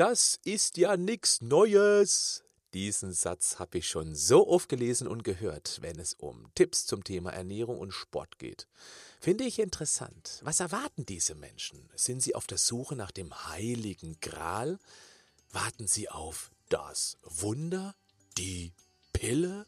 Das ist ja nix Neues. Diesen Satz habe ich schon so oft gelesen und gehört, wenn es um Tipps zum Thema Ernährung und Sport geht. Finde ich interessant. Was erwarten diese Menschen? Sind sie auf der Suche nach dem heiligen Gral? Warten sie auf das Wunder? Die Pille?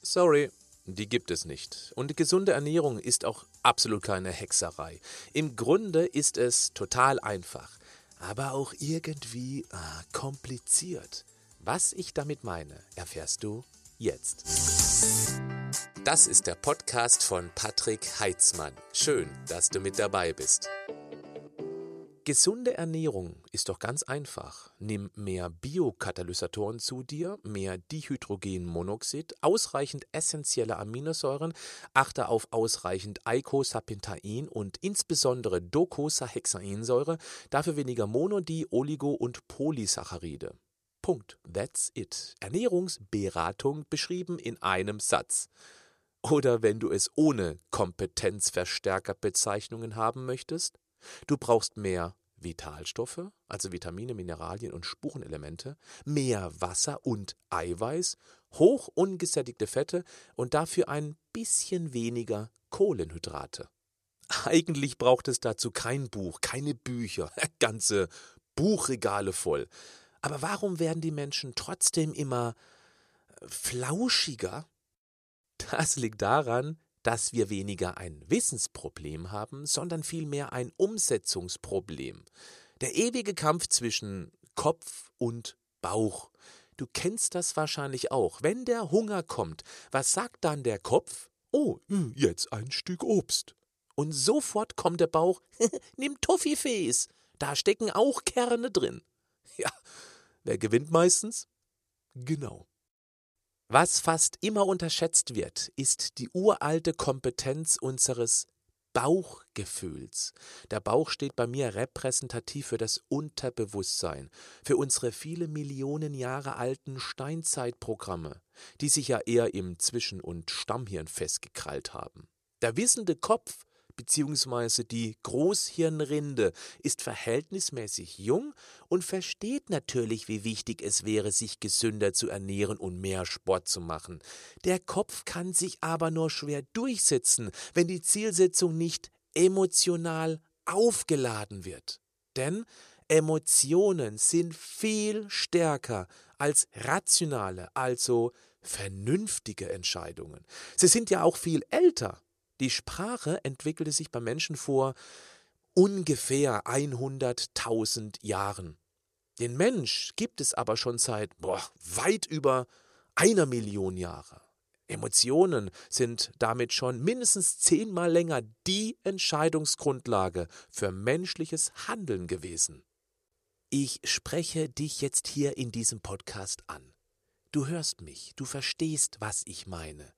Sorry, die gibt es nicht. Und gesunde Ernährung ist auch absolut keine Hexerei. Im Grunde ist es total einfach, aber auch irgendwie ah, kompliziert. Was ich damit meine, erfährst du jetzt. Das ist der Podcast von Patrick Heitzmann. Schön, dass du mit dabei bist. Gesunde Ernährung ist doch ganz einfach. Nimm mehr Biokatalysatoren zu dir, mehr Dihydrogenmonoxid, ausreichend essentielle Aminosäuren, achte auf ausreichend Eicosapentaen und insbesondere Docosahexaensäure, dafür weniger Mono-, Di-, Oligo- und Polysaccharide. Punkt. That's it. Ernährungsberatung beschrieben in einem Satz. Oder wenn du es ohne Kompetenzverstärkerbezeichnungen haben möchtest, Du brauchst mehr Vitalstoffe, also Vitamine, Mineralien und Spurenelemente, mehr Wasser und Eiweiß, hoch ungesättigte Fette und dafür ein bisschen weniger Kohlenhydrate. Eigentlich braucht es dazu kein Buch, keine Bücher, ganze Buchregale voll. Aber warum werden die Menschen trotzdem immer flauschiger? Das liegt daran, dass wir weniger ein Wissensproblem haben, sondern vielmehr ein Umsetzungsproblem. Der ewige Kampf zwischen Kopf und Bauch. Du kennst das wahrscheinlich auch. Wenn der Hunger kommt, was sagt dann der Kopf? Oh, hm, jetzt ein Stück Obst. Und sofort kommt der Bauch, nimm Toffifees, da stecken auch Kerne drin. Ja, wer gewinnt meistens? Genau, was fast immer unterschätzt wird, ist die uralte Kompetenz unseres Bauchgefühls. Der Bauch steht bei mir repräsentativ für das Unterbewusstsein, für unsere viele Millionen Jahre alten Steinzeitprogramme, die sich ja eher im Zwischen- und Stammhirn festgekrallt haben. Der wissende Kopf bzw. die Großhirnrinde ist verhältnismäßig jung und versteht natürlich, wie wichtig es wäre, sich gesünder zu ernähren und mehr Sport zu machen. Der Kopf kann sich aber nur schwer durchsetzen, wenn die Zielsetzung nicht emotional aufgeladen wird. Denn Emotionen sind viel stärker als rationale, also vernünftige Entscheidungen. Sie sind ja auch viel älter. Die Sprache entwickelte sich beim Menschen vor ungefähr 100.000 Jahren. Den Mensch gibt es aber schon seit boah, weit über einer Million Jahre. Emotionen sind damit schon mindestens zehnmal länger die Entscheidungsgrundlage für menschliches Handeln gewesen. Ich spreche dich jetzt hier in diesem Podcast an. Du hörst mich, du verstehst, was ich meine.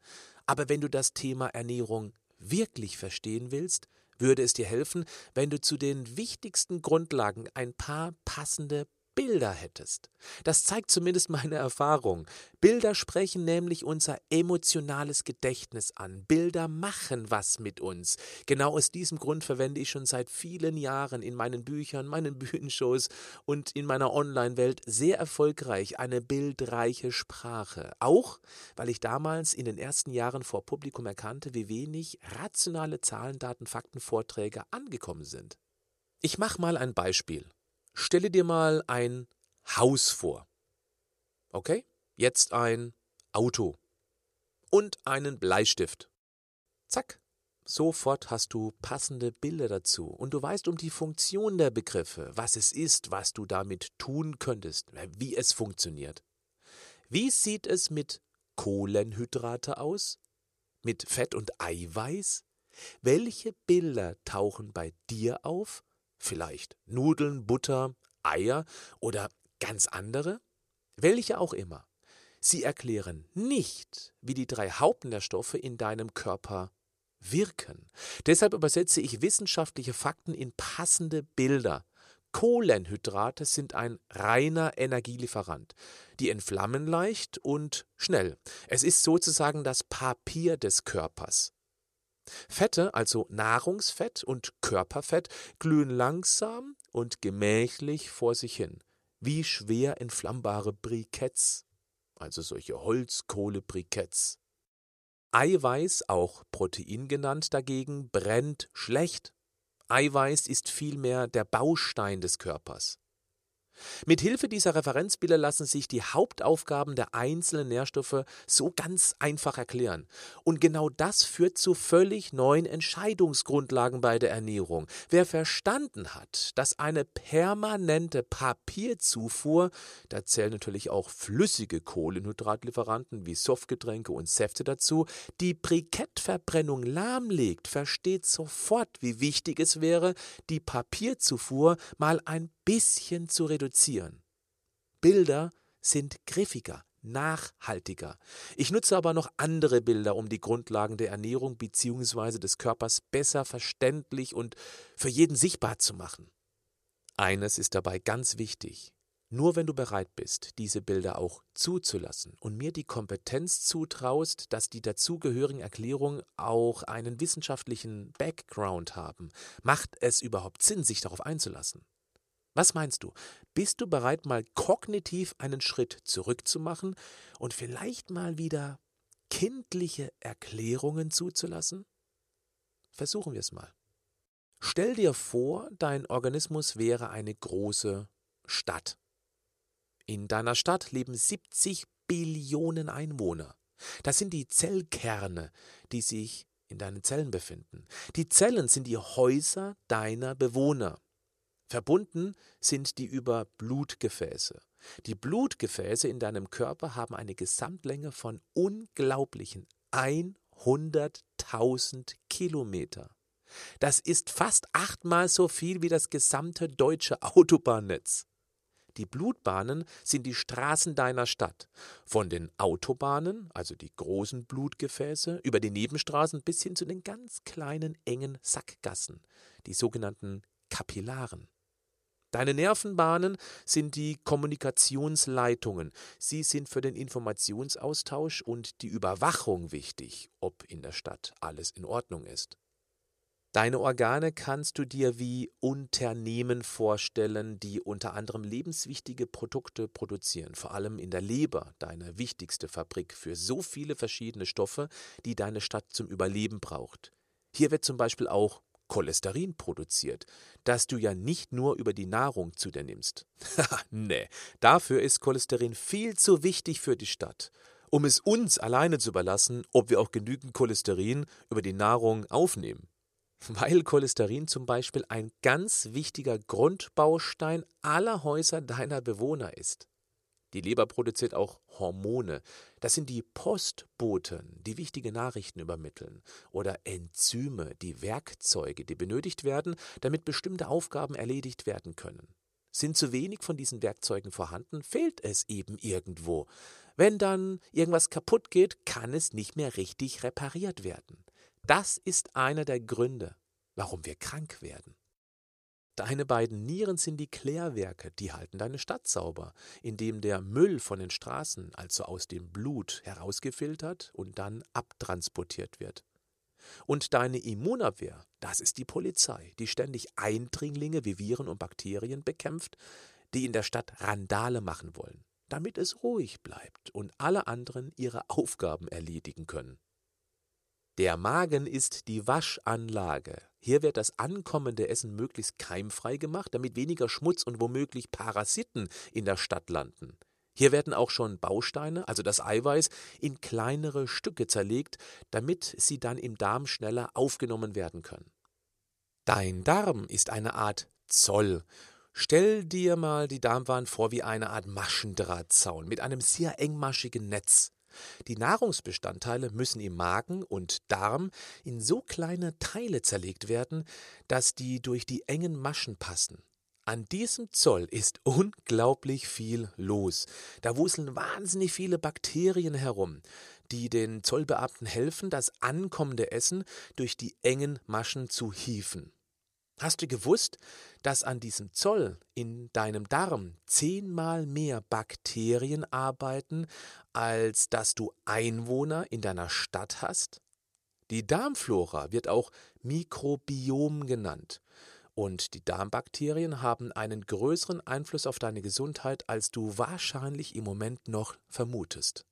Aber wenn du das Thema Ernährung wirklich verstehen willst, würde es dir helfen, wenn du zu den wichtigsten Grundlagen ein paar passende Bilder hättest. Das zeigt zumindest meine Erfahrung. Bilder sprechen nämlich unser emotionales Gedächtnis an. Bilder machen was mit uns. Genau aus diesem Grund verwende ich schon seit vielen Jahren in meinen Büchern, meinen Bühnenshows und in meiner Online-Welt sehr erfolgreich eine bildreiche Sprache. Auch, weil ich damals in den ersten Jahren vor Publikum erkannte, wie wenig rationale Zahlen, Daten, Fakten, Vorträge angekommen sind. Ich mache mal ein Beispiel. Stelle dir mal ein Haus vor. Okay? Jetzt ein Auto. Und einen Bleistift. Zack. Sofort hast du passende Bilder dazu und du weißt um die Funktion der Begriffe, was es ist, was du damit tun könntest, wie es funktioniert. Wie sieht es mit Kohlenhydrate aus? Mit Fett und Eiweiß? Welche Bilder tauchen bei dir auf? Vielleicht Nudeln, Butter, Eier oder ganz andere? Welche auch immer. Sie erklären nicht, wie die drei Hauptnährstoffe in deinem Körper wirken. Deshalb übersetze ich wissenschaftliche Fakten in passende Bilder. Kohlenhydrate sind ein reiner Energielieferant. Die entflammen leicht und schnell. Es ist sozusagen das Papier des Körpers. Fette, also Nahrungsfett und Körperfett, glühen langsam und gemächlich vor sich hin. wie schwer entflammbare Briketts, also solche Holzkohle-Briketts. Eiweiß, auch Protein genannt, dagegen brennt schlecht. Eiweiß ist vielmehr der Baustein des Körpers. Mit Hilfe dieser Referenzbilder lassen sich die Hauptaufgaben der einzelnen Nährstoffe so ganz einfach erklären. Und genau das führt zu völlig neuen Entscheidungsgrundlagen bei der Ernährung. Wer verstanden hat, dass eine permanente Papierzufuhr, da zählen natürlich auch flüssige Kohlenhydratlieferanten wie Softgetränke und Säfte dazu, die Brikettverbrennung lahmlegt, versteht sofort, wie wichtig es wäre, die Papierzufuhr mal ein bisschen zu reduzieren. Bilder sind griffiger, nachhaltiger. Ich nutze aber noch andere Bilder, um die Grundlagen der Ernährung bzw. des Körpers besser verständlich und für jeden sichtbar zu machen. Eines ist dabei ganz wichtig. Nur wenn du bereit bist, diese Bilder auch zuzulassen und mir die Kompetenz zutraust, dass die dazugehörigen Erklärungen auch einen wissenschaftlichen Background haben, macht es überhaupt Sinn, sich darauf einzulassen. Was meinst du? Bist du bereit, mal kognitiv einen Schritt zurückzumachen und vielleicht mal wieder kindliche Erklärungen zuzulassen? Versuchen wir es mal. Stell dir vor, dein Organismus wäre eine große Stadt. In deiner Stadt leben 70 Billionen Einwohner. Das sind die Zellkerne, die sich in deinen Zellen befinden. Die Zellen sind die Häuser deiner Bewohner. Verbunden sind die über Blutgefäße. Die Blutgefäße in deinem Körper haben eine Gesamtlänge von unglaublichen 100.000 Kilometer. Das ist fast achtmal so viel wie das gesamte deutsche Autobahnnetz. Die Blutbahnen sind die Straßen deiner Stadt. Von den Autobahnen, also die großen Blutgefäße, über die Nebenstraßen bis hin zu den ganz kleinen engen Sackgassen, die sogenannten Kapillaren. Deine Nervenbahnen sind die Kommunikationsleitungen. Sie sind für den Informationsaustausch und die Überwachung wichtig, ob in der Stadt alles in Ordnung ist. Deine Organe kannst du dir wie Unternehmen vorstellen, die unter anderem lebenswichtige Produkte produzieren, vor allem in der Leber, deine wichtigste Fabrik für so viele verschiedene Stoffe, die deine Stadt zum Überleben braucht. Hier wird zum Beispiel auch Cholesterin produziert, das du ja nicht nur über die Nahrung zu dir nimmst. nee, dafür ist Cholesterin viel zu wichtig für die Stadt, um es uns alleine zu überlassen, ob wir auch genügend Cholesterin über die Nahrung aufnehmen. Weil Cholesterin zum Beispiel ein ganz wichtiger Grundbaustein aller Häuser deiner Bewohner ist. Die Leber produziert auch Hormone. Das sind die Postboten, die wichtige Nachrichten übermitteln. Oder Enzyme, die Werkzeuge, die benötigt werden, damit bestimmte Aufgaben erledigt werden können. Sind zu wenig von diesen Werkzeugen vorhanden, fehlt es eben irgendwo. Wenn dann irgendwas kaputt geht, kann es nicht mehr richtig repariert werden. Das ist einer der Gründe, warum wir krank werden. Deine beiden Nieren sind die Klärwerke, die halten deine Stadt sauber, indem der Müll von den Straßen, also aus dem Blut, herausgefiltert und dann abtransportiert wird. Und deine Immunabwehr, das ist die Polizei, die ständig Eindringlinge wie Viren und Bakterien bekämpft, die in der Stadt Randale machen wollen, damit es ruhig bleibt und alle anderen ihre Aufgaben erledigen können. Der Magen ist die Waschanlage. Hier wird das ankommende Essen möglichst keimfrei gemacht, damit weniger Schmutz und womöglich Parasiten in der Stadt landen. Hier werden auch schon Bausteine, also das Eiweiß, in kleinere Stücke zerlegt, damit sie dann im Darm schneller aufgenommen werden können. Dein Darm ist eine Art Zoll. Stell dir mal die Darmwand vor wie eine Art Maschendrahtzaun mit einem sehr engmaschigen Netz. Die Nahrungsbestandteile müssen im Magen und Darm in so kleine Teile zerlegt werden, dass die durch die engen Maschen passen. An diesem Zoll ist unglaublich viel los. Da wuseln wahnsinnig viele Bakterien herum, die den Zollbeamten helfen, das ankommende Essen durch die engen Maschen zu hieven. Hast du gewusst, dass an diesem Zoll in deinem Darm zehnmal mehr Bakterien arbeiten, als dass du Einwohner in deiner Stadt hast? Die Darmflora wird auch Mikrobiom genannt. Und die Darmbakterien haben einen größeren Einfluss auf deine Gesundheit, als du wahrscheinlich im Moment noch vermutest.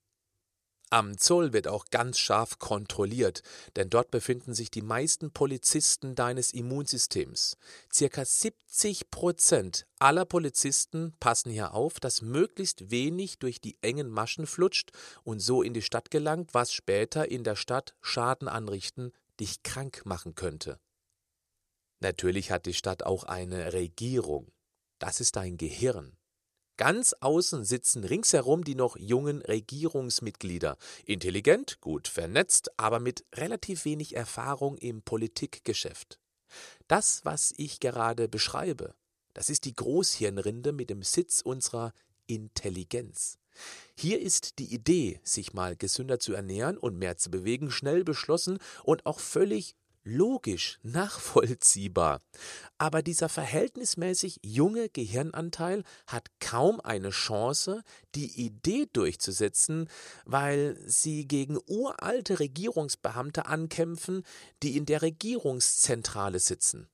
Am Zoll wird auch ganz scharf kontrolliert, denn dort befinden sich die meisten Polizisten deines Immunsystems. Circa 70 Prozent aller Polizisten passen hier auf, dass möglichst wenig durch die engen Maschen flutscht und so in die Stadt gelangt, was später in der Stadt Schaden anrichten, dich krank machen könnte. Natürlich hat die Stadt auch eine Regierung. Das ist dein Gehirn. Ganz außen sitzen ringsherum die noch jungen Regierungsmitglieder, intelligent, gut vernetzt, aber mit relativ wenig Erfahrung im Politikgeschäft. Das, was ich gerade beschreibe, das ist die Großhirnrinde mit dem Sitz unserer Intelligenz. Hier ist die Idee, sich mal gesünder zu ernähren und mehr zu bewegen, schnell beschlossen und auch völlig logisch, nachvollziehbar. Aber dieser verhältnismäßig junge Gehirnanteil hat kaum eine Chance, die Idee durchzusetzen, weil sie gegen uralte Regierungsbeamte ankämpfen, die in der Regierungszentrale sitzen.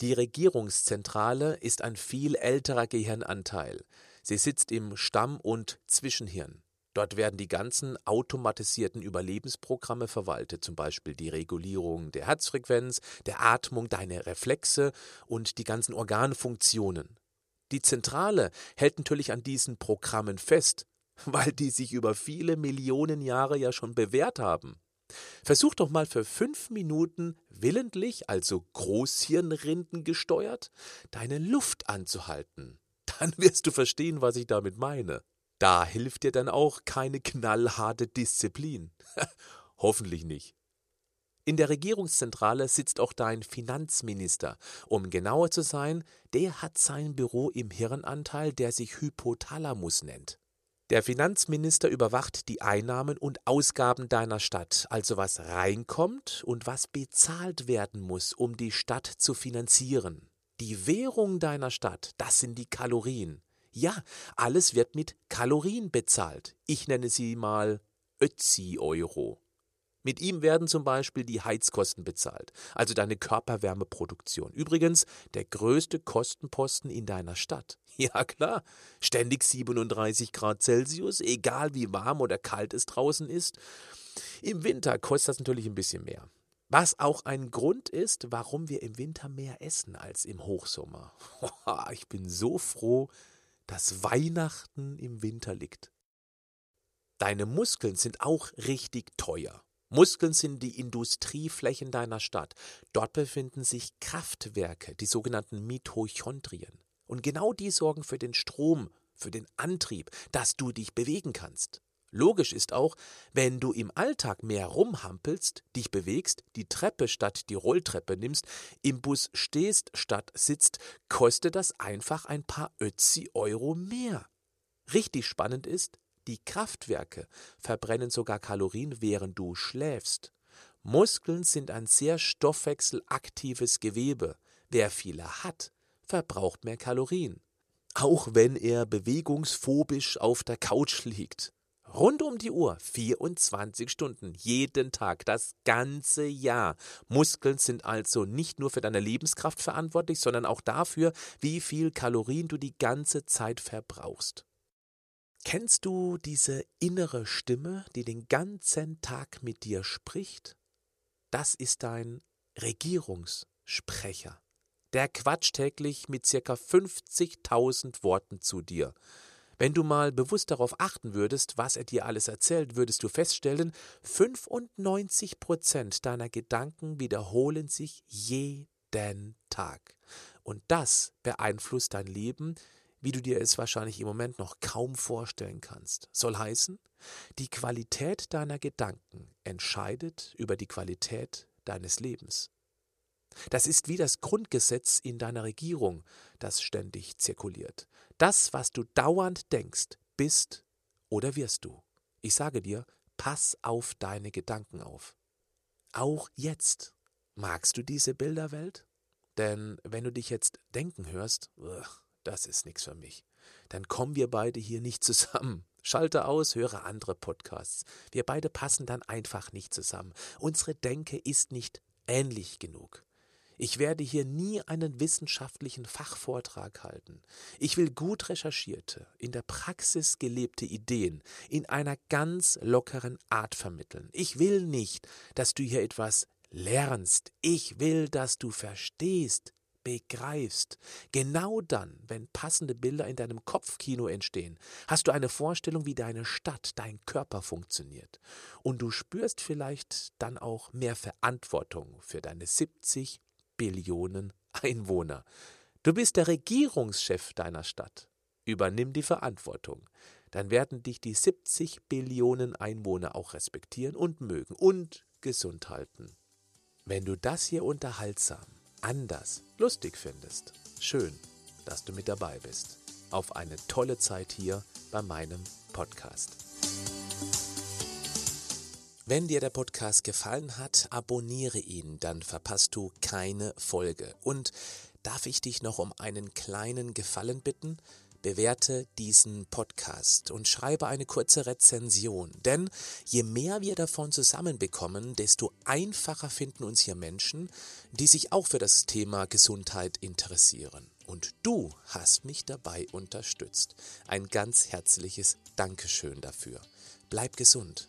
Die Regierungszentrale ist ein viel älterer Gehirnanteil. Sie sitzt im Stamm- und Zwischenhirn. Dort werden die ganzen automatisierten Überlebensprogramme verwaltet, zum Beispiel die Regulierung der Herzfrequenz, der Atmung, deine Reflexe und die ganzen Organfunktionen. Die Zentrale hält natürlich an diesen Programmen fest, weil die sich über viele Millionen Jahre ja schon bewährt haben. Versuch doch mal für fünf Minuten willentlich, also Großhirnrinden gesteuert, deine Luft anzuhalten. Dann wirst du verstehen, was ich damit meine. Da hilft dir dann auch keine knallharte Disziplin. Hoffentlich nicht. In der Regierungszentrale sitzt auch dein Finanzminister. Um genauer zu sein, der hat sein Büro im Hirnanteil, der sich Hypothalamus nennt. Der Finanzminister überwacht die Einnahmen und Ausgaben deiner Stadt, also was reinkommt und was bezahlt werden muss, um die Stadt zu finanzieren. Die Währung deiner Stadt, das sind die Kalorien. Ja, alles wird mit Kalorien bezahlt. Ich nenne sie mal Ötzi-Euro. Mit ihm werden zum Beispiel die Heizkosten bezahlt, also deine Körperwärmeproduktion. Übrigens der größte Kostenposten in deiner Stadt. Ja klar, ständig 37 Grad Celsius, egal wie warm oder kalt es draußen ist. Im Winter kostet das natürlich ein bisschen mehr. Was auch ein Grund ist, warum wir im Winter mehr essen als im Hochsommer. Ich bin so froh, dass Weihnachten im Winter liegt. Deine Muskeln sind auch richtig teuer. Muskeln sind die Industrieflächen deiner Stadt. Dort befinden sich Kraftwerke, die sogenannten Mitochondrien. Und genau die sorgen für den Strom, für den Antrieb, dass du dich bewegen kannst. Logisch ist auch, wenn du im Alltag mehr rumhampelst, dich bewegst, die Treppe statt die Rolltreppe nimmst, im Bus stehst statt sitzt, kostet das einfach ein paar Ötzi Euro mehr. Richtig spannend ist, die Kraftwerke verbrennen sogar Kalorien, während du schläfst. Muskeln sind ein sehr stoffwechselaktives Gewebe. Wer viele hat, verbraucht mehr Kalorien. Auch wenn er bewegungsphobisch auf der Couch liegt. Rund um die Uhr, 24 Stunden, jeden Tag, das ganze Jahr. Muskeln sind also nicht nur für deine Lebenskraft verantwortlich, sondern auch dafür, wie viel Kalorien du die ganze Zeit verbrauchst. Kennst du diese innere Stimme, die den ganzen Tag mit dir spricht? Das ist dein Regierungssprecher. Der quatscht täglich mit circa 50.000 Worten zu dir. Wenn du mal bewusst darauf achten würdest, was er dir alles erzählt, würdest du feststellen, 95 Prozent deiner Gedanken wiederholen sich jeden Tag. Und das beeinflusst dein Leben, wie du dir es wahrscheinlich im Moment noch kaum vorstellen kannst. Soll heißen, die Qualität deiner Gedanken entscheidet über die Qualität deines Lebens. Das ist wie das Grundgesetz in deiner Regierung, das ständig zirkuliert. Das, was du dauernd denkst, bist oder wirst du. Ich sage dir, pass auf deine Gedanken auf. Auch jetzt. Magst du diese Bilderwelt? Denn wenn du dich jetzt denken hörst, das ist nichts für mich, dann kommen wir beide hier nicht zusammen. Schalte aus, höre andere Podcasts. Wir beide passen dann einfach nicht zusammen. Unsere Denke ist nicht ähnlich genug. Ich werde hier nie einen wissenschaftlichen Fachvortrag halten. Ich will gut recherchierte, in der Praxis gelebte Ideen in einer ganz lockeren Art vermitteln. Ich will nicht, dass du hier etwas lernst. Ich will, dass du verstehst, begreifst. Genau dann, wenn passende Bilder in deinem Kopfkino entstehen, hast du eine Vorstellung, wie deine Stadt, dein Körper funktioniert. Und du spürst vielleicht dann auch mehr Verantwortung für deine 70 Billionen Einwohner. Du bist der Regierungschef deiner Stadt. Übernimm die Verantwortung. Dann werden dich die 70 Billionen Einwohner auch respektieren und mögen und gesund halten. Wenn du das hier unterhaltsam anders, lustig findest. Schön, dass du mit dabei bist. Auf eine tolle Zeit hier bei meinem Podcast. Wenn dir der Podcast gefallen hat, abonniere ihn, dann verpasst du keine Folge. Und darf ich dich noch um einen kleinen Gefallen bitten? bewerte diesen Podcast und schreibe eine kurze Rezension. Denn je mehr wir davon zusammenbekommen, desto einfacher finden uns hier Menschen, die sich auch für das Thema Gesundheit interessieren. Und du hast mich dabei unterstützt. Ein ganz herzliches Dankeschön dafür. Bleib gesund,